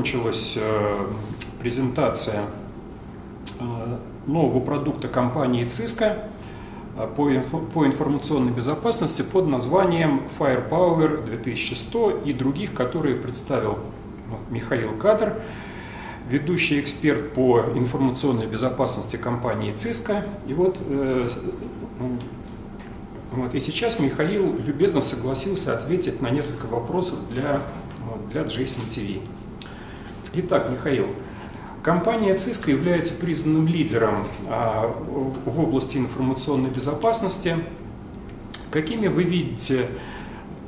закончилась презентация нового продукта компании Cisco по, по информационной безопасности под названием Firepower 2100 и других, которые представил Михаил Кадр, ведущий эксперт по информационной безопасности компании Cisco. И вот, э, вот, и сейчас Михаил любезно согласился ответить на несколько вопросов для, для Jason TV. Итак, Михаил, Компания Cisco является признанным лидером а, в области информационной безопасности. Какими вы видите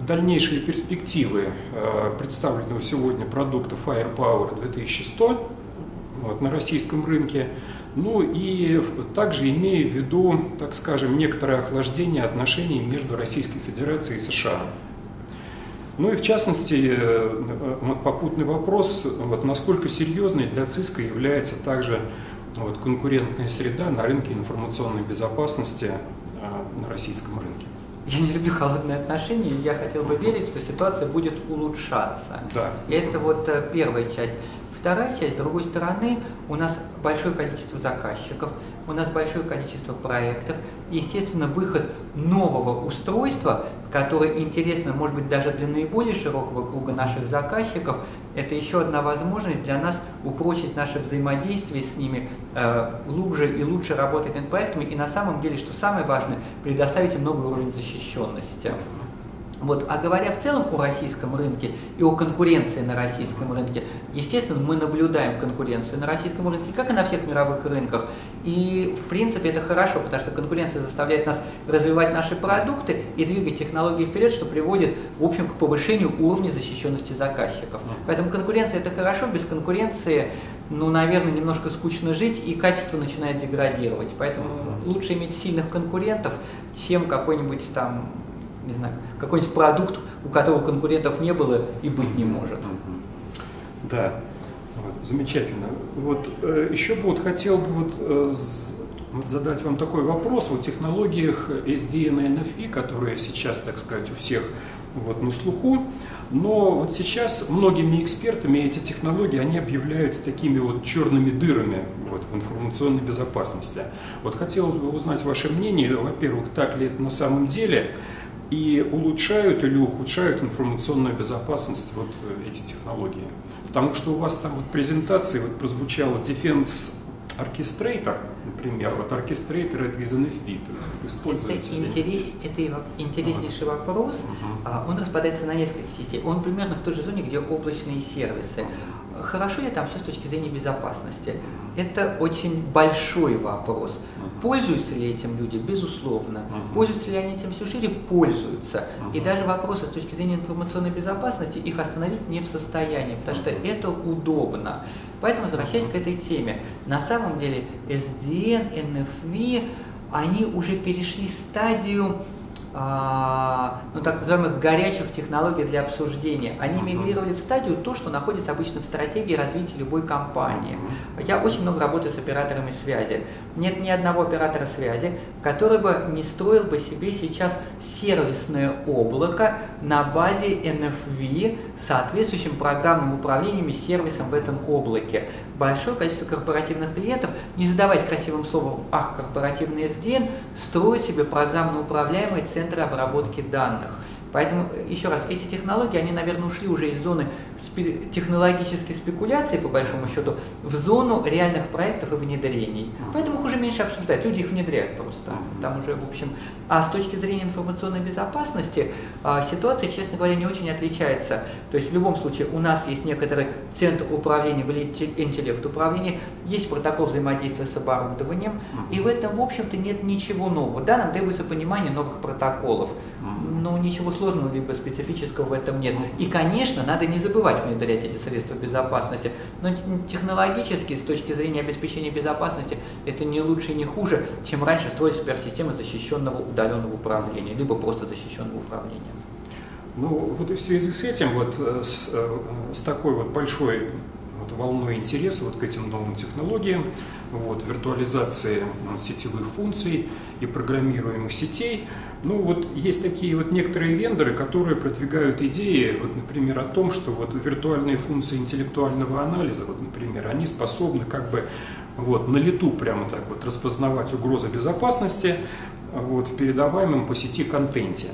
дальнейшие перспективы а, представленного сегодня продукта Firepower 2100 вот, на российском рынке? Ну и также имея в виду, так скажем, некоторое охлаждение отношений между Российской Федерацией и США. Ну и в частности, э, вот попутный вопрос, вот насколько серьезной для ЦИСКа является также вот, конкурентная среда на рынке информационной безопасности э, на российском рынке. Я не люблю холодные отношения, я хотел бы верить, что ситуация будет улучшаться. Да. И это вот э, первая часть. Вторая часть, с другой стороны, у нас большое количество заказчиков, у нас большое количество проектов. Естественно, выход нового устройства, которое интересно, может быть, даже для наиболее широкого круга наших заказчиков, это еще одна возможность для нас упрочить наше взаимодействие с ними, э, глубже и лучше работать над проектами, и на самом деле, что самое важное, предоставить им новый уровень защищенности. Вот, а говоря в целом о российском рынке и о конкуренции на российском рынке, естественно, мы наблюдаем конкуренцию на российском рынке, как и на всех мировых рынках. И, в принципе, это хорошо, потому что конкуренция заставляет нас развивать наши продукты и двигать технологии вперед, что приводит, в общем, к повышению уровня защищенности заказчиков. Поэтому конкуренция – это хорошо, без конкуренции, ну, наверное, немножко скучно жить, и качество начинает деградировать. Поэтому лучше иметь сильных конкурентов, чем какой-нибудь там не знаю, какой-нибудь продукт, у которого конкурентов не было и быть не может. Да, вот, замечательно. Вот э, еще бы вот хотел бы вот, э, вот задать вам такой вопрос о технологиях SDN и NFV, которые сейчас, так сказать, у всех вот, на слуху. Но вот сейчас многими экспертами эти технологии, они объявляются такими вот черными дырами вот, в информационной безопасности. Вот хотелось бы узнать ваше мнение, во-первых, так ли это на самом деле, и улучшают или ухудшают информационную безопасность вот э, эти технологии. Потому что у вас там вот презентации вот прозвучало Defense Orchestrator, например, вот Orchestrator это из NFV, то есть вот используется. Это, интерес, это интереснейший вот. вопрос, угу. он распадается на несколько частей. Он примерно в той же зоне, где облачные сервисы. Хорошо ли там все с точки зрения безопасности? Это очень большой вопрос. Пользуются ли этим люди? Безусловно. Пользуются ли они этим все шире? Пользуются. И даже вопросы с точки зрения информационной безопасности их остановить не в состоянии, потому что это удобно. Поэтому, возвращаясь к этой теме, на самом деле SDN, NFV, они уже перешли стадию ну, так называемых горячих технологий для обсуждения. Они мигрировали в стадию то, что находится обычно в стратегии развития любой компании. Я очень много работаю с операторами связи. Нет ни одного оператора связи, который бы не строил бы себе сейчас сервисное облако на базе NFV соответствующим программным управлением и сервисом в этом облаке. Большое количество корпоративных клиентов, не задаваясь красивым словом «ах, корпоративный SDN», строят себе программно управляемые центры центры обработки данных. Поэтому, еще раз, эти технологии, они, наверное, ушли уже из зоны спе технологической спекуляции, по большому счету, в зону реальных проектов и внедрений. Поэтому их уже меньше обсуждают, люди их внедряют просто. Там уже, в общем... А с точки зрения информационной безопасности, а, ситуация, честно говоря, не очень отличается. То есть, в любом случае, у нас есть некоторый центр управления, интеллект управления, есть протокол взаимодействия с оборудованием, и в этом, в общем-то, нет ничего нового. Да, нам требуется понимание новых протоколов, но ничего сложного либо специфического в этом нет. И, конечно, надо не забывать внедрять эти средства безопасности. Но технологически, с точки зрения обеспечения безопасности, это не лучше и не хуже, чем раньше строить суперсистемы защищенного удаленного управления, либо просто защищенного управления. Ну, вот в связи с этим, вот э, с, э, с такой вот большой вот, волной интереса вот к этим новым технологиям, вот, виртуализации вот, сетевых функций и программируемых сетей. Ну вот есть такие вот некоторые вендоры, которые продвигают идеи, вот, например, о том, что вот виртуальные функции интеллектуального анализа, вот, например, они способны как бы вот, на лету прямо так вот распознавать угрозы безопасности вот, в передаваемом по сети контенте.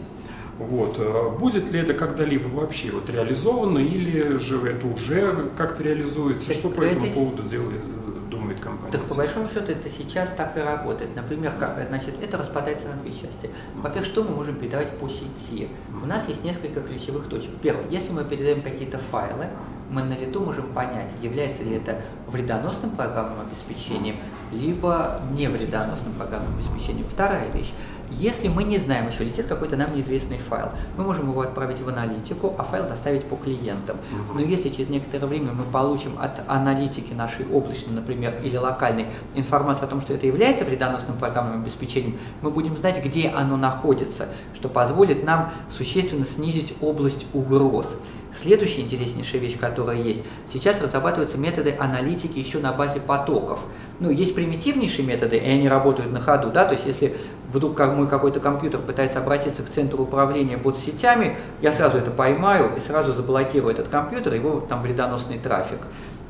Вот. Э, будет ли это когда-либо вообще вот реализовано или же это уже как-то реализуется? Так Что по этому это... поводу делает, думает компания? Так по большому счету это сейчас так и работает. Например, как, значит, это распадается на две части. Во-первых, что мы можем передавать по сети? У нас есть несколько ключевых точек. Первое, если мы передаем какие-то файлы, мы на лету можем понять, является ли это вредоносным программным обеспечением, либо не вредоносным программным обеспечением. Вторая вещь. Если мы не знаем еще, летит какой-то нам неизвестный файл, мы можем его отправить в аналитику, а файл доставить по клиентам. Но если через некоторое время мы получим от аналитики нашей облачной, например, или локальной информацию о том, что это является вредоносным программным обеспечением, мы будем знать, где оно находится, что позволит нам существенно снизить область угроз. Следующая интереснейшая вещь, которая есть, сейчас разрабатываются методы аналитики еще на базе потоков. Ну, есть примитивнейшие методы, и они работают на ходу, да, то есть если вдруг мой какой-то компьютер пытается обратиться к центру управления бот-сетями, я сразу это поймаю и сразу заблокирую этот компьютер, его там вредоносный трафик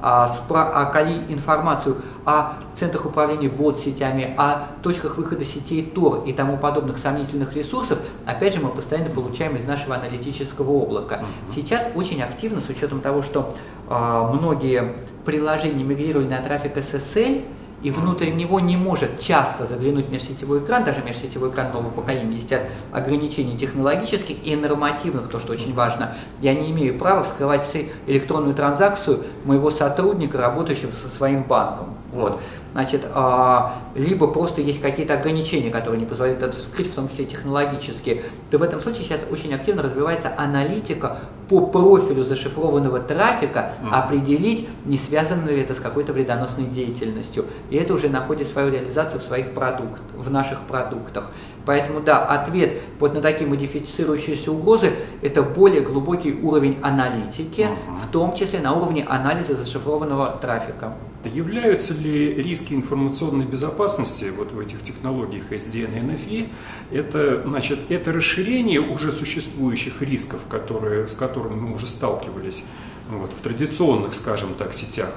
а, спра- а коли информацию о центрах управления бот-сетями, о точках выхода сетей Tor и тому подобных сомнительных ресурсов, опять же, мы постоянно получаем из нашего аналитического облака. Сейчас очень активно, с учетом того, что а, многие приложения мигрировали на трафик SSL, и внутрь него не может часто заглянуть межсетевой экран, даже межсетевой экран нового поколения, есть ограничений технологических и нормативных, то, что очень важно. Я не имею права вскрывать электронную транзакцию моего сотрудника, работающего со своим банком. Вот. Значит, а, либо просто есть какие-то ограничения, которые не позволяют это вскрыть, в том числе технологические, то в этом случае сейчас очень активно развивается аналитика по профилю зашифрованного трафика, определить, не связано ли это с какой-то вредоносной деятельностью. И это уже находит свою реализацию в своих продуктах, в наших продуктах. Поэтому да, ответ вот на такие модифицирующиеся угрозы – это более глубокий уровень аналитики, в том числе на уровне анализа зашифрованного трафика. Являются ли риски информационной безопасности вот в этих технологиях SDN и NFI? Это, значит, это расширение уже существующих рисков, которые, с которыми мы уже сталкивались вот, в традиционных, скажем так, сетях.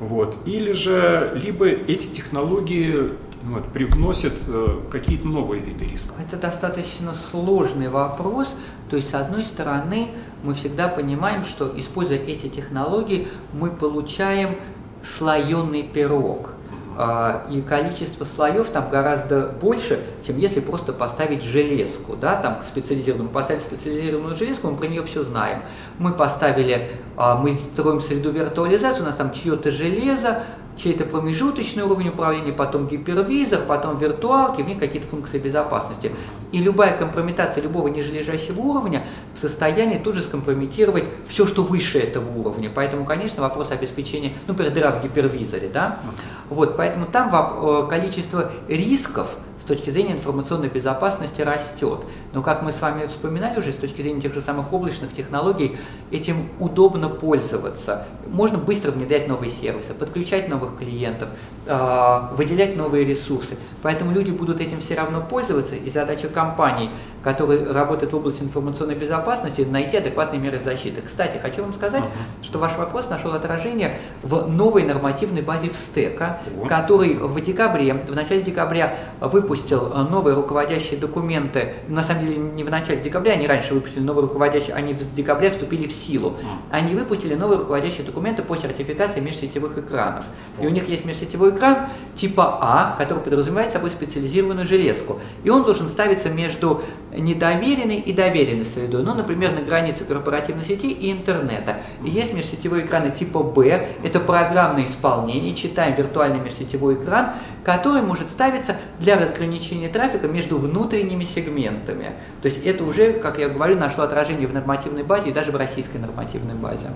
Вот. Или же, либо эти технологии вот, привносят э, какие-то новые виды рисков? Это достаточно сложный вопрос. То есть, с одной стороны, мы всегда понимаем, что, используя эти технологии, мы получаем слоеный пирог. А, и количество слоев там гораздо больше, чем если просто поставить железку, да, там специализированную. Мы поставили специализированную железку, мы про нее все знаем. Мы поставили, а, мы строим среду виртуализации, у нас там чье-то железо, чей-то промежуточный уровень управления, потом гипервизор, потом виртуалки, в них какие-то функции безопасности. И любая компрометация любого нижележащего уровня в состоянии тут же скомпрометировать все, что выше этого уровня. Поэтому, конечно, вопрос обеспечения, ну, например, дыра в гипервизоре, да, вот, поэтому там э, количество рисков, с точки зрения информационной безопасности растет. Но, как мы с вами вспоминали уже, с точки зрения тех же самых облачных технологий, этим удобно пользоваться. Можно быстро внедрять новые сервисы, подключать новых клиентов, а, выделять новые ресурсы. Поэтому люди будут этим все равно пользоваться, и задача компаний, которые работают в области информационной безопасности, найти адекватные меры защиты. Кстати, хочу вам сказать, uh-huh. что ваш вопрос нашел отражение в новой нормативной базе ВСТЭКа, uh-huh. который в декабре, в начале декабря выпустил выпустил э, новые руководящие документы, на самом деле не в начале декабря, они раньше выпустили новые руководящие, они с декабря вступили в силу. Они выпустили новые руководящие документы по сертификации межсетевых экранов. И у них есть межсетевой экран типа А, который подразумевает собой специализированную железку. И он должен ставиться между недоверенной и доверенной средой, ну, например, на границе корпоративной сети и интернета. И есть межсетевые экраны типа Б, это программное исполнение, читаем виртуальный межсетевой экран, который может ставиться для разграничения ограничение трафика между внутренними сегментами. То есть это уже, как я говорю, нашло отражение в нормативной базе и даже в российской нормативной базе.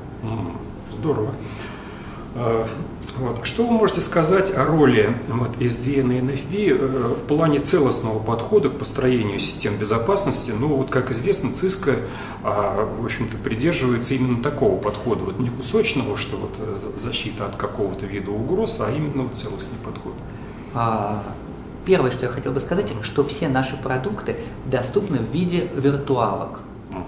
Здорово. Э, вот. Что вы можете сказать о роли вот, SDN и NFV э, в плане целостного подхода к построению систем безопасности? Ну, вот, как известно, ЦИСКО, а, в общем-то, придерживается именно такого подхода, вот не кусочного, что вот э, защита от какого-то вида угроз, а именно вот целостный подход. А, первое, что я хотел бы сказать, что все наши продукты доступны в виде виртуалок.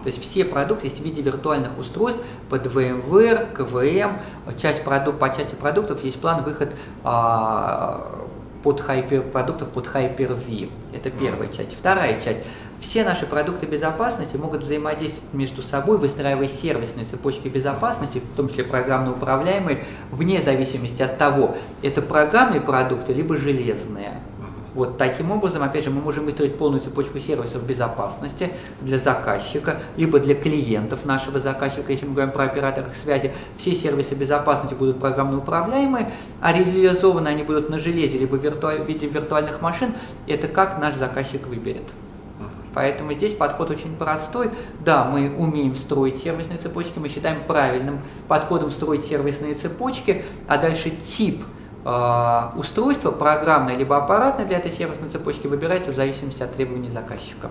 То есть все продукты есть в виде виртуальных устройств под VMware, КВМ. Часть продук, по части продуктов есть план выход а, под хайпер, продуктов под Hyper-V. Это первая часть. Вторая часть. Все наши продукты безопасности могут взаимодействовать между собой, выстраивая сервисные цепочки безопасности, в том числе программно управляемые, вне зависимости от того, это программные продукты, либо железные. Вот таким образом, опять же, мы можем выстроить полную цепочку сервисов безопасности для заказчика, либо для клиентов нашего заказчика, если мы говорим про операторов связи. Все сервисы безопасности будут программно управляемые, а реализованы они будут на железе, либо в, виртуаль... в виде виртуальных машин. Это как наш заказчик выберет. Поэтому здесь подход очень простой. Да, мы умеем строить сервисные цепочки, мы считаем правильным подходом строить сервисные цепочки, а дальше тип – устройство программное либо аппаратное для этой сервисной цепочки выбирается в зависимости от требований заказчика.